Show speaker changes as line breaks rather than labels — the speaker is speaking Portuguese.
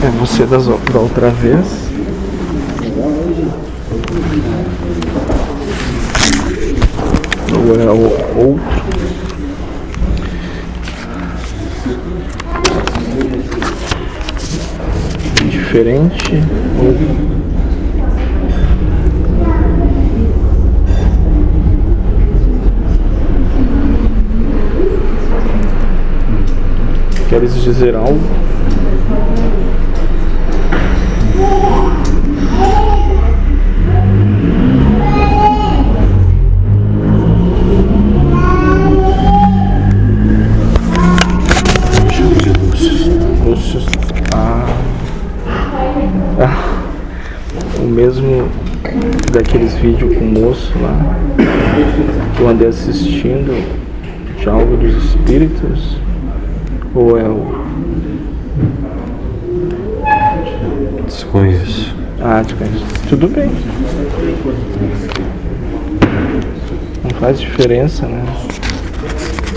É você das, da outra vez. Ou é o outro. Diferente. Ou Queres dizer algo? Ah. ah. O mesmo daqueles vídeos com o moço lá que eu andei assistindo de algo dos espíritos ou é o.
Desconheço.
Ah, desconheço. Tudo bem. Não faz diferença, né?